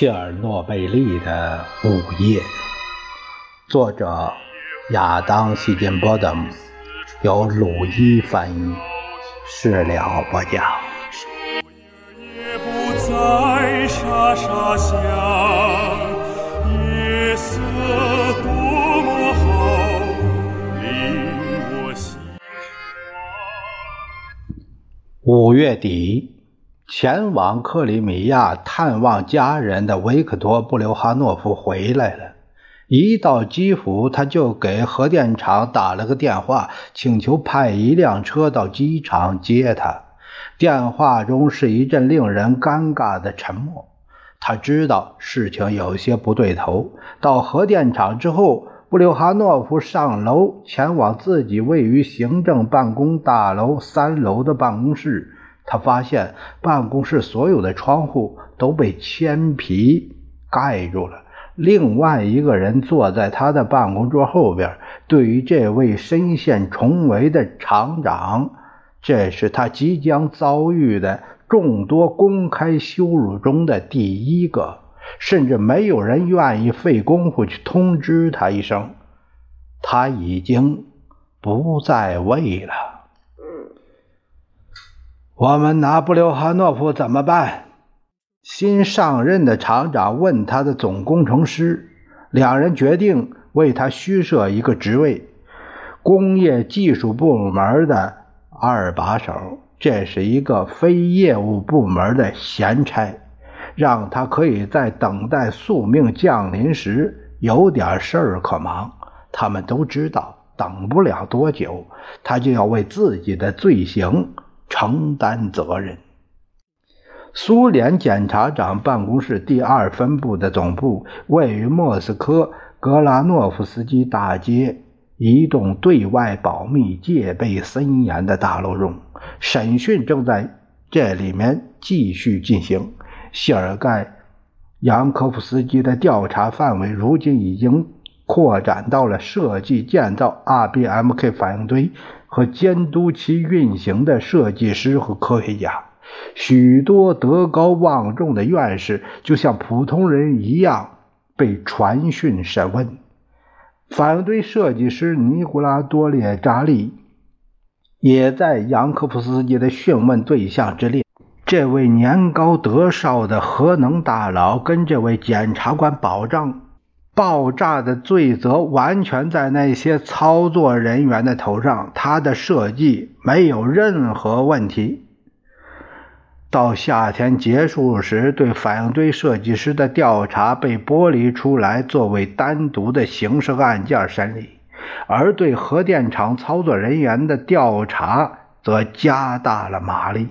切尔诺贝利的午夜，作者亚当·希金波德，由鲁伊翻译，事了播讲。五月底。前往克里米亚探望家人的维克托·布留哈诺夫回来了。一到基辅，他就给核电厂打了个电话，请求派一辆车到机场接他。电话中是一阵令人尴尬的沉默。他知道事情有些不对头。到核电厂之后，布留哈诺夫上楼前往自己位于行政办公大楼三楼的办公室。他发现办公室所有的窗户都被铅皮盖住了。另外一个人坐在他的办公桌后边。对于这位身陷重围的厂长，这是他即将遭遇的众多公开羞辱中的第一个。甚至没有人愿意费功夫去通知他一声，他已经不在位了。我们拿布留哈诺夫怎么办？新上任的厂长问他的总工程师。两人决定为他虚设一个职位——工业技术部门的二把手。这是一个非业务部门的闲差，让他可以在等待宿命降临时有点事儿可忙。他们都知道，等不了多久，他就要为自己的罪行。承担责任。苏联检察长办公室第二分部的总部位于莫斯科格拉诺夫斯基大街一栋对外保密、戒备森严的大楼中。审讯正在这里面继续进行。谢尔盖·扬科夫斯基的调查范围如今已经扩展到了设计建造 RBMK 反应堆。和监督其运行的设计师和科学家，许多德高望重的院士就像普通人一样被传讯审问。反对设计师尼古拉多列扎利也在扬科夫斯基的讯问对象之列。这位年高德少的核能大佬跟这位检察官保证。爆炸的罪责完全在那些操作人员的头上，他的设计没有任何问题。到夏天结束时，对反应堆设计师的调查被剥离出来，作为单独的刑事案件审理；而对核电厂操作人员的调查则加大了马力。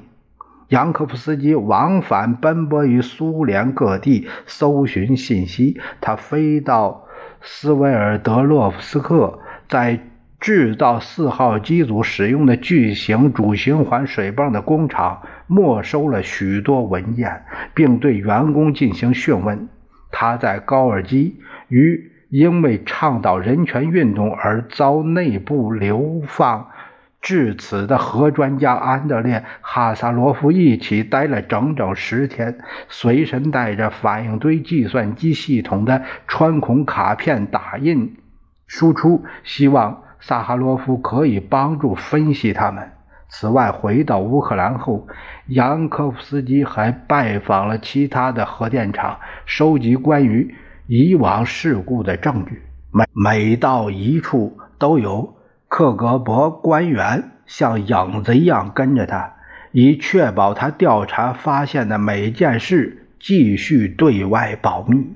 扬科夫斯基往返奔波于苏联各地搜寻信息。他飞到斯维尔德洛夫斯克，在制造四号机组使用的巨型主循环水泵的工厂，没收了许多文件，并对员工进行讯问。他在高尔基与因为倡导人权运动而遭内部流放。至此的核专家安德烈·哈萨罗夫一起待了整整十天，随身带着反应堆计算机系统的穿孔卡片打印输出，希望萨哈罗夫可以帮助分析他们。此外，回到乌克兰后，扬科夫斯基还拜访了其他的核电厂，收集关于以往事故的证据。每每到一处，都有。克格勃官员像影子一样跟着他，以确保他调查发现的每件事继续对外保密。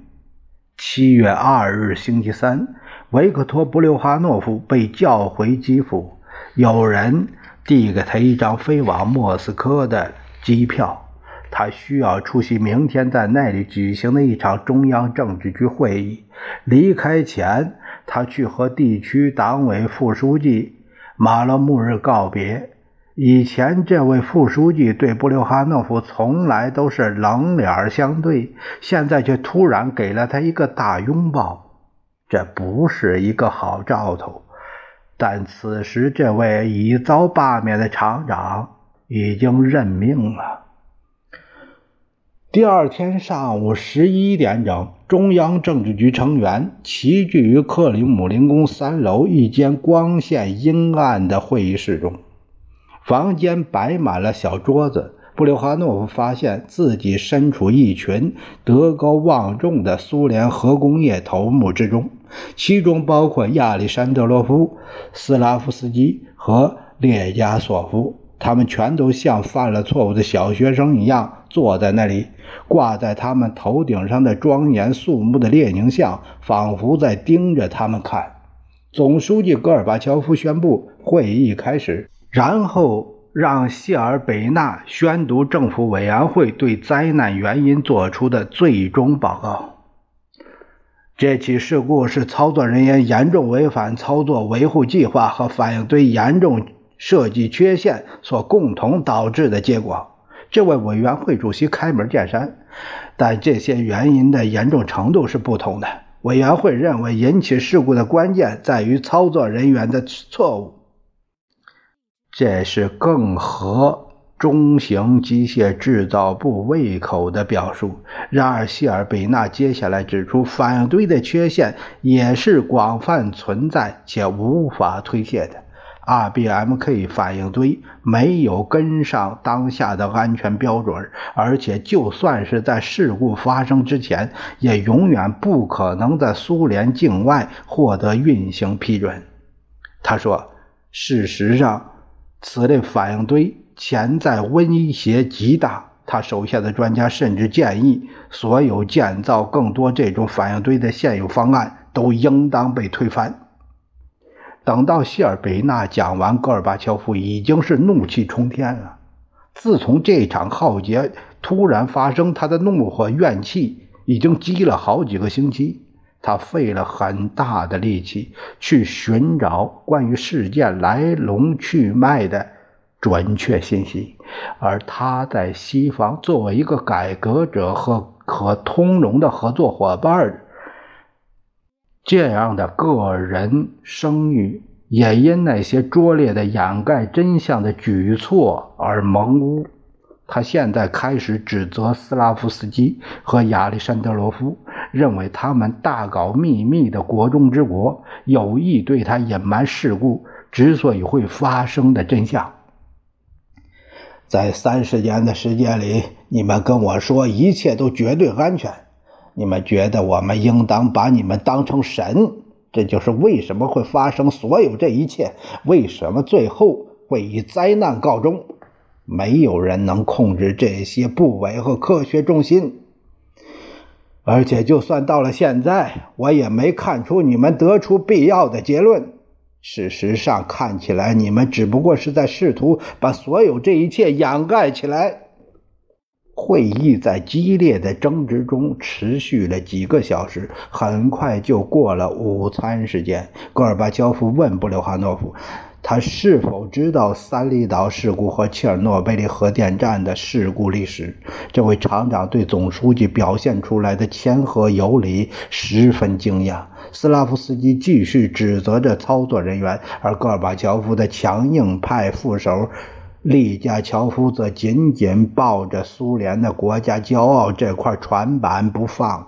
七月二日，星期三，维克托·布留哈诺夫被叫回基辅，有人递给他一张飞往莫斯科的机票，他需要出席明天在那里举行的一场中央政治局会议。离开前。他去和地区党委副书记马勒穆日告别。以前，这位副书记对布留哈诺夫从来都是冷脸相对，现在却突然给了他一个大拥抱，这不是一个好兆头。但此时，这位已遭罢免的厂长已经认命了。第二天上午十一点整，中央政治局成员齐聚于克里姆林宫三楼一间光线阴暗的会议室中。房间摆满了小桌子。布留哈诺夫发现自己身处一群德高望重的苏联核工业头目之中，其中包括亚历山德罗夫、斯拉夫斯基和列加索夫。他们全都像犯了错误的小学生一样坐在那里。挂在他们头顶上的庄严肃穆的列宁像，仿佛在盯着他们看。总书记戈尔巴乔夫宣布会议开始，然后让谢尔贝纳宣读政府委员会对灾难原因作出的最终报告。这起事故是操作人员严重违反操作维护计划和反应堆严重设计缺陷所共同导致的结果。这位委员会主席开门见山，但这些原因的严重程度是不同的。委员会认为，引起事故的关键在于操作人员的错误，这是更合中型机械制造部胃口的表述。然而，谢尔贝纳接下来指出，反应堆的缺陷也是广泛存在且无法推卸的。RBMK 反应堆没有跟上当下的安全标准，而且就算是在事故发生之前，也永远不可能在苏联境外获得运行批准。他说：“事实上，此类反应堆潜在威胁极大。他手下的专家甚至建议，所有建造更多这种反应堆的现有方案都应当被推翻。”等到谢尔贝纳讲完，戈尔巴乔夫已经是怒气冲天了。自从这场浩劫突然发生，他的怒火怨气已经积了好几个星期。他费了很大的力气去寻找关于事件来龙去脉的准确信息，而他在西方作为一个改革者和可通融的合作伙伴。这样的个人声誉也因那些拙劣的掩盖真相的举措而蒙污。他现在开始指责斯拉夫斯基和亚历山德罗夫，认为他们大搞秘密的国中之国，有意对他隐瞒事故之所以会发生的真相。在三十年的时间里，你们跟我说一切都绝对安全。你们觉得我们应当把你们当成神？这就是为什么会发生所有这一切，为什么最后会以灾难告终？没有人能控制这些部委和科学中心，而且就算到了现在，我也没看出你们得出必要的结论。事实上，看起来你们只不过是在试图把所有这一切掩盖起来。会议在激烈的争执中持续了几个小时，很快就过了午餐时间。戈尔巴乔夫问布留哈诺夫：“他是否知道三里岛事故和切尔诺贝利核电站的事故历史？”这位厂长对总书记表现出来的谦和有礼十分惊讶。斯拉夫斯基继续指责着操作人员，而戈尔巴乔夫的强硬派副手。利加乔夫则紧紧抱着苏联的国家骄傲这块船板不放。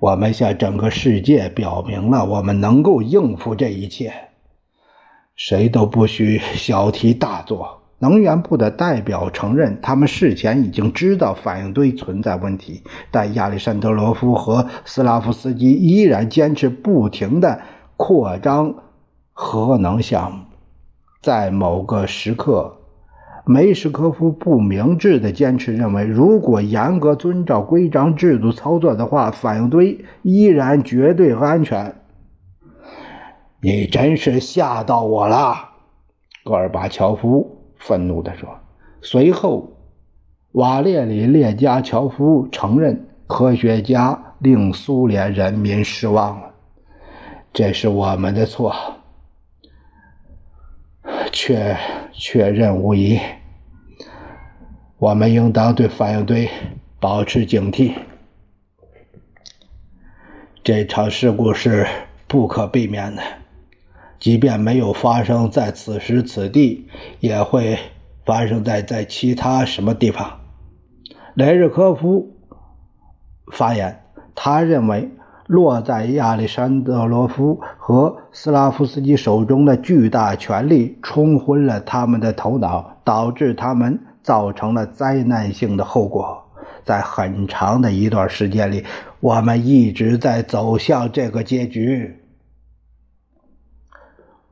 我们向整个世界表明了我们能够应付这一切，谁都不许小题大做。能源部的代表承认，他们事前已经知道反应堆存在问题，但亚历山德罗夫和斯拉夫斯基依然坚持不停地扩张核能项目。在某个时刻，梅什科夫不明智地坚持认为，如果严格遵照规章制度操作的话，反应堆依然绝对安全。你真是吓到我了，戈尔巴乔夫愤怒地说。随后，瓦列里列加乔夫承认，科学家令苏联人民失望了，这是我们的错。确确认无疑，我们应当对反应堆保持警惕。这场事故是不可避免的，即便没有发生在此时此地，也会发生在在其他什么地方。雷日科夫发言，他认为落在亚历山德罗夫和斯拉夫斯基手中的巨大权力冲昏了他们的头脑，导致他们造成了灾难性的后果。在很长的一段时间里，我们一直在走向这个结局。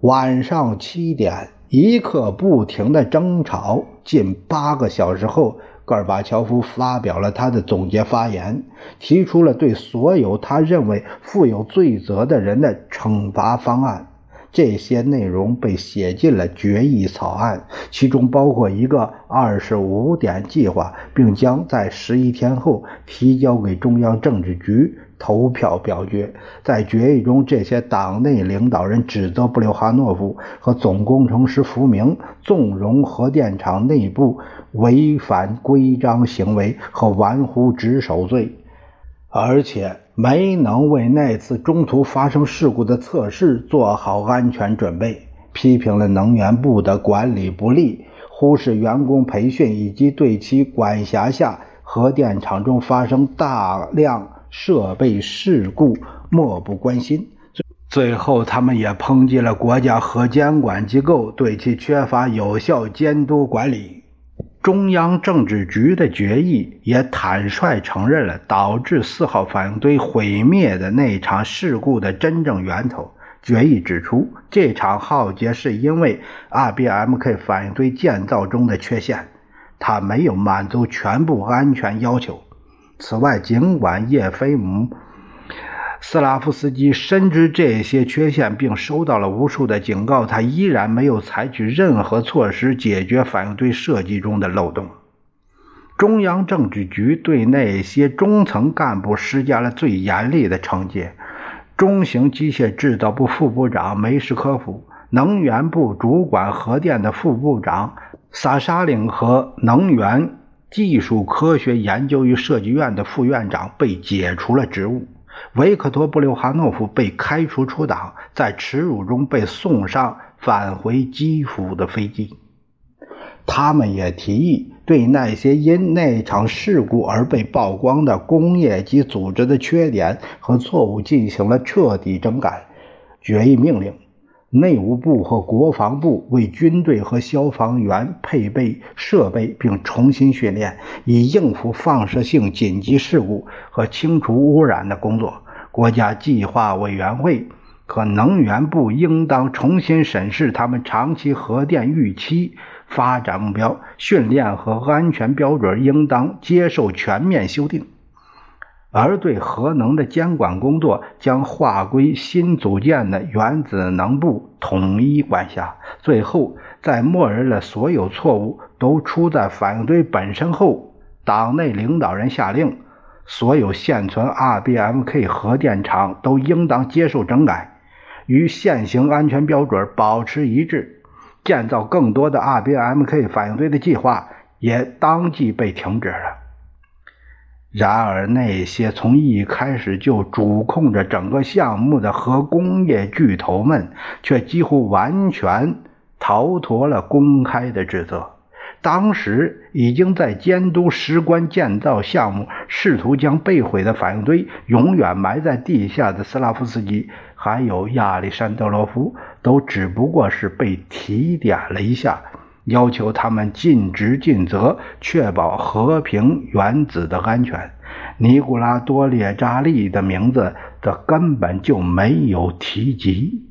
晚上七点，一刻不停的争吵，近八个小时后，戈尔巴乔夫发表了他的总结发言，提出了对所有他认为负有罪责的人的惩罚方案。这些内容被写进了决议草案，其中包括一个二十五点计划，并将在十一天后提交给中央政治局投票表决。在决议中，这些党内领导人指责布留哈诺夫和总工程师福明纵容核电厂内部违反规章行为和玩忽职守罪，而且。没能为那次中途发生事故的测试做好安全准备，批评了能源部的管理不力，忽视员工培训，以及对其管辖下核电厂中发生大量设备事故漠不关心。最后，他们也抨击了国家核监管机构对其缺乏有效监督管理。中央政治局的决议也坦率承认了导致四号反应堆毁灭的那场事故的真正源头。决议指出，这场浩劫是因为 RBMK 反应堆建造中的缺陷，它没有满足全部安全要求。此外，尽管叶菲姆。斯拉夫斯基深知这些缺陷，并收到了无数的警告，他依然没有采取任何措施解决反应堆设计中的漏洞。中央政治局对那些中层干部施加了最严厉的惩戒。中型机械制造部副部长梅什科夫、能源部主管核电的副部长萨沙林和能源技术科学研究与设计院的副院长被解除了职务。维克托·布留哈诺夫被开除出党，在耻辱中被送上返回基辅的飞机。他们也提议对那些因那场事故而被曝光的工业及组织的缺点和错误进行了彻底整改。决议命令。内务部和国防部为军队和消防员配备设备并重新训练，以应付放射性紧急事故和清除污染的工作。国家计划委员会和能源部应当重新审视他们长期核电预期发展目标，训练和安全标准应当接受全面修订。而对核能的监管工作将划归新组建的原子能部统一管辖。最后，在默认了所有错误都出在反应堆本身后，党内领导人下令，所有现存 RBMK 核电厂都应当接受整改，与现行安全标准保持一致。建造更多的 RBMK 反应堆的计划也当即被停止了。然而，那些从一开始就主控着整个项目的核工业巨头们，却几乎完全逃脱了公开的指责。当时已经在监督石棺建造项目，试图将被毁的反应堆永远埋在地下的斯拉夫斯基，还有亚历山德罗夫，都只不过是被提点了一下。要求他们尽职尽责，确保和平原子的安全。尼古拉多列扎利的名字则根本就没有提及。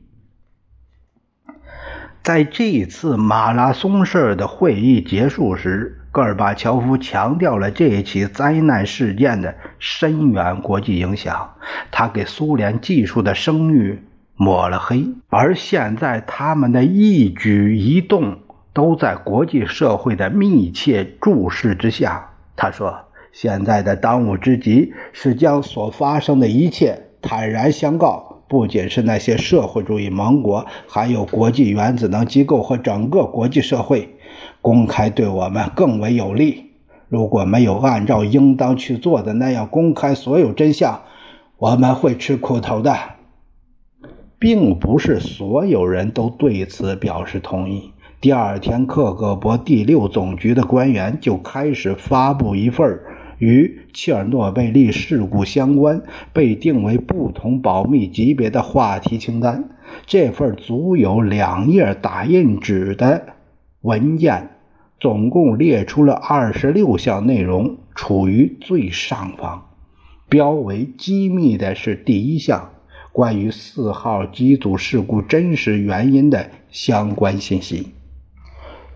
在这次马拉松式的会议结束时，戈尔巴乔夫强调了这一起灾难事件的深远国际影响。他给苏联技术的声誉抹了黑，而现在他们的一举一动。都在国际社会的密切注视之下。他说：“现在的当务之急是将所发生的一切坦然相告，不仅是那些社会主义盟国，还有国际原子能机构和整个国际社会，公开对我们更为有利。如果没有按照应当去做的那样公开所有真相，我们会吃苦头的。”并不是所有人都对此表示同意。第二天，克格勃第六总局的官员就开始发布一份与切尔诺贝利事故相关，被定为不同保密级别的话题清单。这份足有两页打印纸的文件，总共列出了二十六项内容，处于最上方。标为机密的是第一项，关于四号机组事故真实原因的相关信息。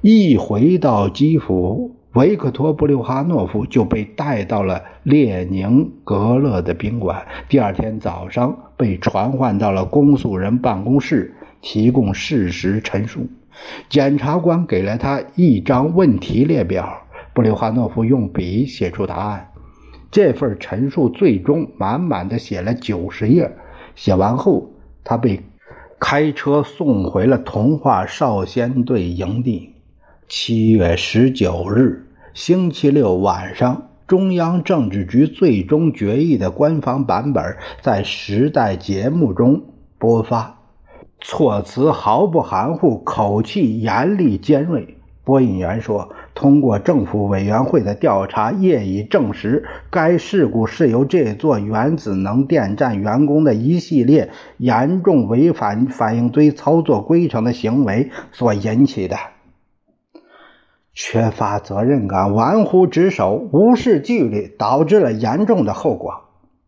一回到基辅。维克托·布留哈诺夫就被带到了列宁格勒的宾馆。第二天早上，被传唤到了公诉人办公室，提供事实陈述。检察官给了他一张问题列表，布留哈诺夫用笔写出答案。这份陈述最终满满的写了九十页。写完后，他被开车送回了童话少先队营地。七月十九日，星期六晚上，中央政治局最终决议的官方版本在《时代》节目中播发，措辞毫不含糊，口气严厉尖锐。播音员说：“通过政府委员会的调查，业已证实，该事故是由这座原子能电站员工的一系列严重违反反应堆操作规程的行为所引起的。”缺乏责任感、玩忽职守、无视纪律，导致了严重的后果。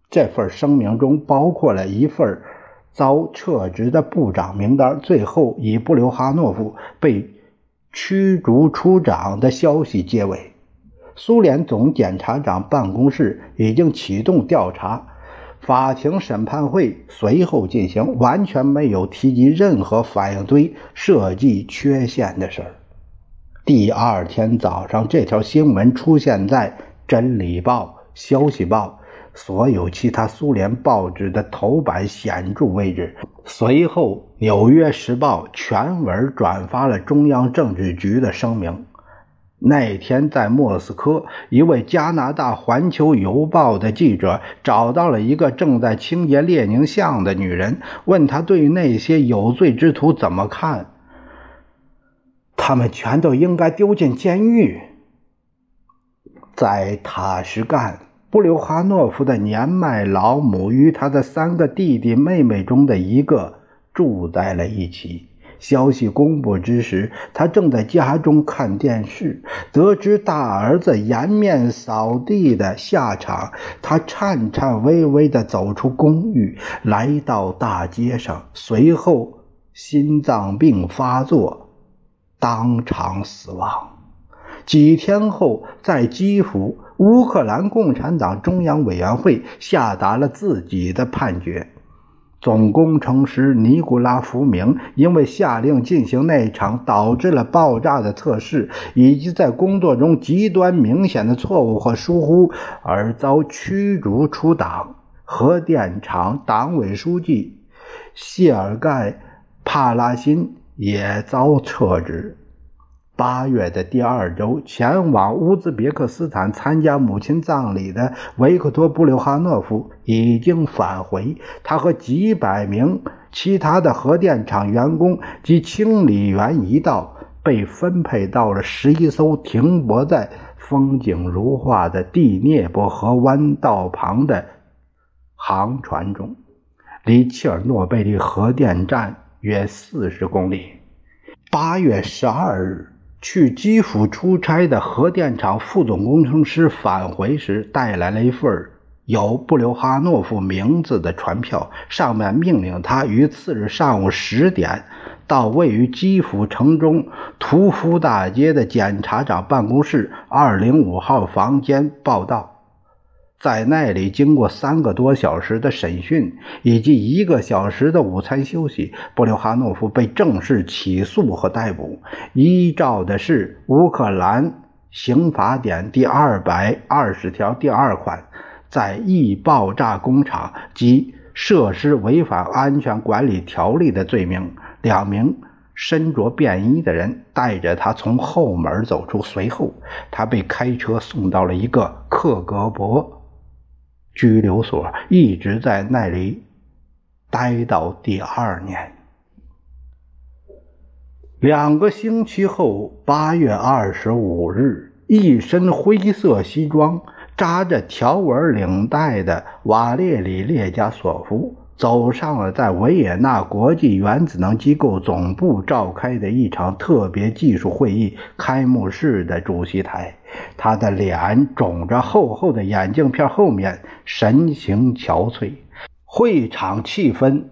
这份声明中包括了一份遭撤职的部长名单，最后以布留哈诺夫被驱逐出长的消息结尾。苏联总检察长办公室已经启动调查，法庭审判会随后进行，完全没有提及任何反应堆设计缺陷的事儿。第二天早上，这条新闻出现在《真理报》《消息报》所有其他苏联报纸的头版显著位置。随后，《纽约时报》全文转发了中央政治局的声明。那天，在莫斯科，一位加拿大《环球邮报》的记者找到了一个正在清洁列宁像的女人，问她对那些有罪之徒怎么看。他们全都应该丢进监狱。在塔什干，布留哈诺夫的年迈老母与他的三个弟弟妹妹中的一个住在了一起。消息公布之时，他正在家中看电视，得知大儿子颜面扫地的下场，他颤颤巍巍地走出公寓，来到大街上，随后心脏病发作。当场死亡。几天后，在基辅，乌克兰共产党中央委员会下达了自己的判决：总工程师尼古拉·福明因为下令进行那场导致了爆炸的测试，以及在工作中极端明显的错误和疏忽，而遭驱逐出党。核电厂党委书记谢尔盖·帕拉辛。也遭撤职。八月的第二周，前往乌兹别克斯坦参加母亲葬礼的维克托·布留哈诺夫已经返回。他和几百名其他的核电厂员工及清理员一道，被分配到了十一艘停泊在风景如画的第聂伯河湾道旁的航船中，离切尔诺贝利核电站。约四十公里。八月十二日，去基辅出差的核电厂副总工程师返回时，带来了一份有布留哈诺夫名字的传票，上面命令他于次日上午十点到位于基辅城中屠夫大街的检察长办公室二零五号房间报到。在那里，经过三个多小时的审讯以及一个小时的午餐休息，布留哈诺夫被正式起诉和逮捕。依照的是乌克兰刑法典第二百二十条第二款，在易爆炸工厂及设施违反安全管理条例的罪名。两名身着便衣的人带着他从后门走出，随后他被开车送到了一个克格勃。拘留所一直在那里待到第二年。两个星期后，八月二十五日，一身灰色西装、扎着条纹领带的瓦列里·列加索夫走上了在维也纳国际原子能机构总部召开的一场特别技术会议开幕式的主席台。他的脸肿着厚厚的眼镜片，后面神情憔悴。会场气氛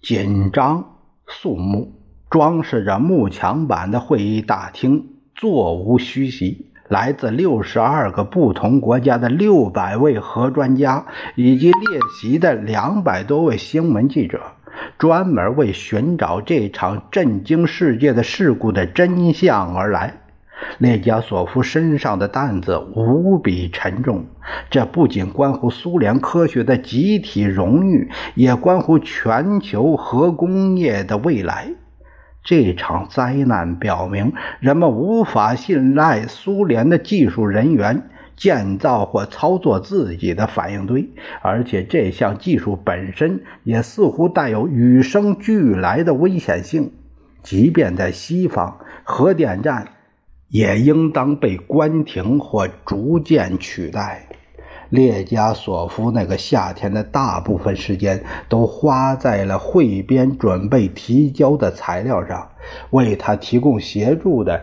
紧张肃穆，装饰着木墙板的会议大厅座无虚席。来自六十二个不同国家的六百位核专家，以及列席的两百多位新闻记者，专门为寻找这场震惊世界的事故的真相而来。列加索夫身上的担子无比沉重，这不仅关乎苏联科学的集体荣誉，也关乎全球核工业的未来。这场灾难表明，人们无法信赖苏联的技术人员建造或操作自己的反应堆，而且这项技术本身也似乎带有与生俱来的危险性。即便在西方，核电站也应当被关停或逐渐取代。列加索夫那个夏天的大部分时间都花在了汇编准备提交的材料上。为他提供协助的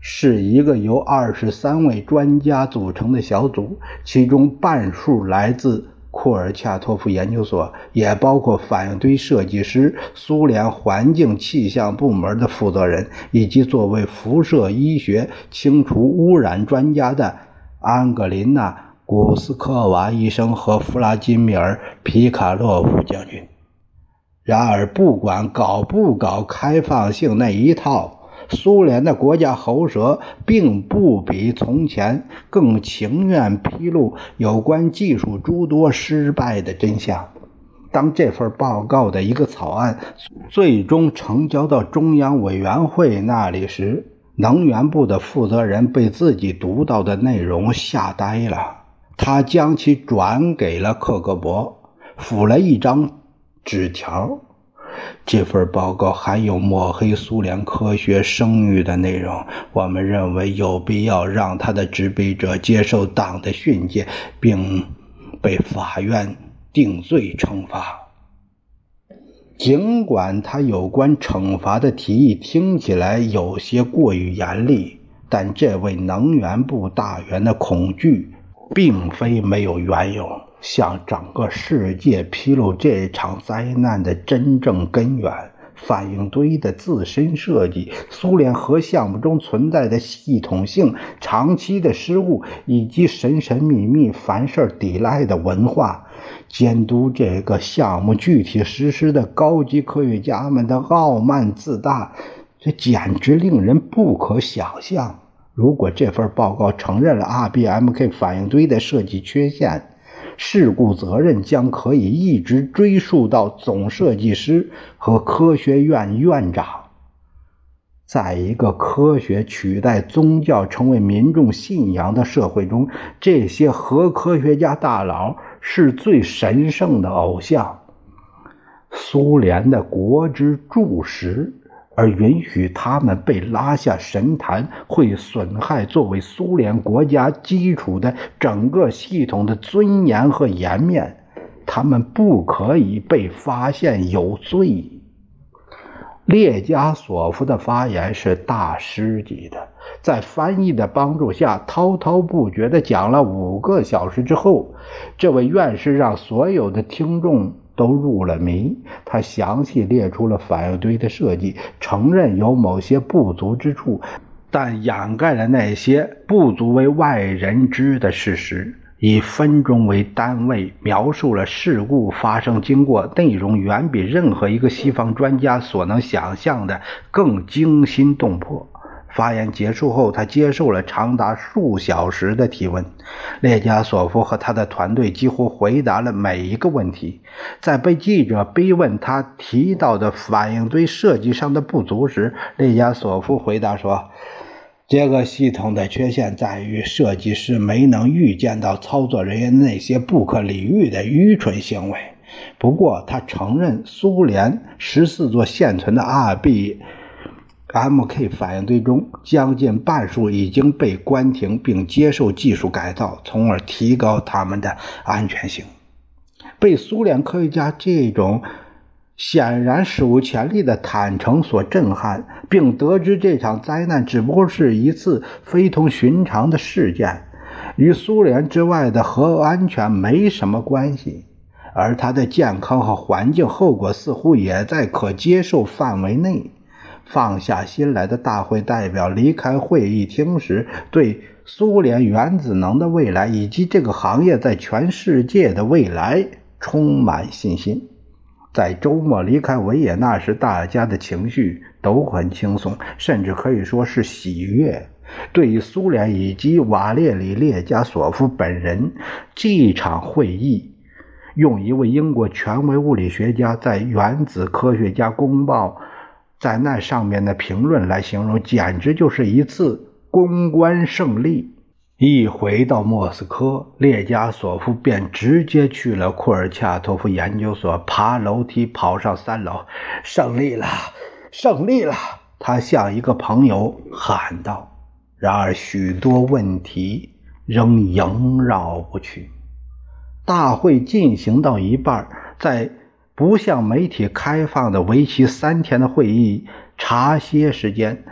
是一个由二十三位专家组成的小组，其中半数来自库尔恰托夫研究所，也包括反应堆设计师、苏联环境气象部门的负责人，以及作为辐射医学清除污染专家的安格林娜。古斯科娃医生和弗拉基米尔·皮卡洛夫将军。然而，不管搞不搞开放性那一套，苏联的国家喉舌并不比从前更情愿披露有关技术诸多失败的真相。当这份报告的一个草案最终呈交到中央委员会那里时，能源部的负责人被自己读到的内容吓呆了。他将其转给了克格勃，附了一张纸条。这份报告含有抹黑苏联科学声誉的内容。我们认为有必要让他的执笔者接受党的训诫，并被法院定罪惩罚。尽管他有关惩罚的提议听起来有些过于严厉，但这位能源部大员的恐惧。并非没有缘由，向整个世界披露这场灾难的真正根源——反应堆的自身设计、苏联核项目中存在的系统性、长期的失误，以及神神秘秘、凡事抵赖的文化。监督这个项目具体实施的高级科学家们的傲慢自大，这简直令人不可想象。如果这份报告承认了 RBMK 反应堆的设计缺陷，事故责任将可以一直追溯到总设计师和科学院院长。在一个科学取代宗教、成为民众信仰的社会中，这些核科学家大佬是最神圣的偶像，苏联的国之柱石。而允许他们被拉下神坛，会损害作为苏联国家基础的整个系统的尊严和颜面。他们不可以被发现有罪。列加索夫的发言是大师级的，在翻译的帮助下，滔滔不绝地讲了五个小时之后，这位院士让所有的听众。都入了迷。他详细列出了反应堆的设计，承认有某些不足之处，但掩盖了那些不足为外人知的事实。以分钟为单位描述了事故发生经过，内容远比任何一个西方专家所能想象的更惊心动魄。发言结束后，他接受了长达数小时的提问。列加索夫和他的团队几乎回答了每一个问题。在被记者逼问他提到的反应堆设计上的不足时，列加索夫回答说：“这个系统的缺陷在于设计师没能预见到操作人员那些不可理喻的愚蠢行为。不过，他承认苏联十四座现存的 R B。” M.K 反应堆中将近半数已经被关停并接受技术改造，从而提高它们的安全性。被苏联科学家这种显然史无前例的坦诚所震撼，并得知这场灾难只不过是一次非同寻常的事件，与苏联之外的核安全没什么关系，而它的健康和环境后果似乎也在可接受范围内。放下心来的大会代表离开会议厅时，对苏联原子能的未来以及这个行业在全世界的未来充满信心。在周末离开维也纳时，大家的情绪都很轻松，甚至可以说是喜悦。对于苏联以及瓦列里·列加索夫本人，这场会议，用一位英国权威物理学家在《原子科学家公报》。在那上面的评论来形容，简直就是一次公关胜利。一回到莫斯科，列加索夫便直接去了库尔恰托夫研究所，爬楼梯跑上三楼。胜利了，胜利了！他向一个朋友喊道。然而，许多问题仍萦绕不去。大会进行到一半，在。不向媒体开放的为期三天的会议茶歇时间，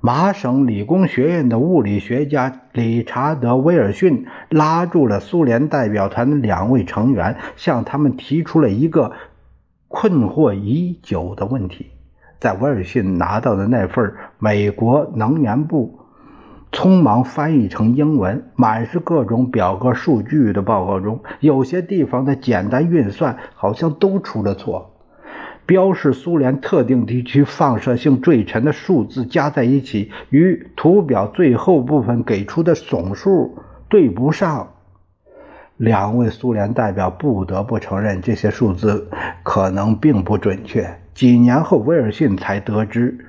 麻省理工学院的物理学家理查德·威尔逊拉住了苏联代表团的两位成员，向他们提出了一个困惑已久的问题。在威尔逊拿到的那份美国能源部。匆忙翻译成英文、满是各种表格数据的报告中，有些地方的简单运算好像都出了错。标示苏联特定地区放射性坠尘的数字加在一起，与图表最后部分给出的总数对不上。两位苏联代表不得不承认，这些数字可能并不准确。几年后，威尔逊才得知。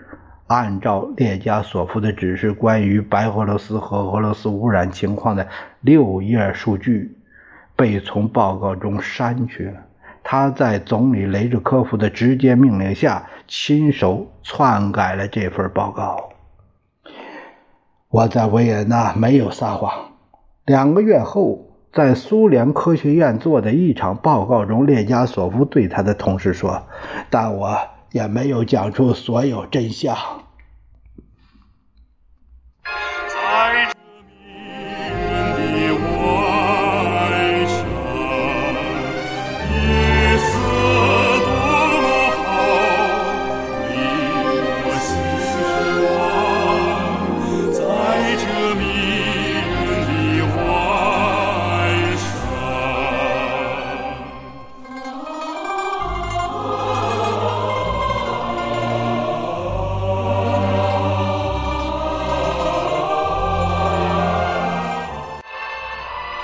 按照列加索夫的指示，关于白俄罗斯和俄罗斯污染情况的六页数据被从报告中删去了。他在总理雷日科夫的直接命令下，亲手篡改了这份报告。我在维也纳没有撒谎。两个月后，在苏联科学院做的一场报告中，列加索夫对他的同事说：“但我。”也没有讲出所有真相。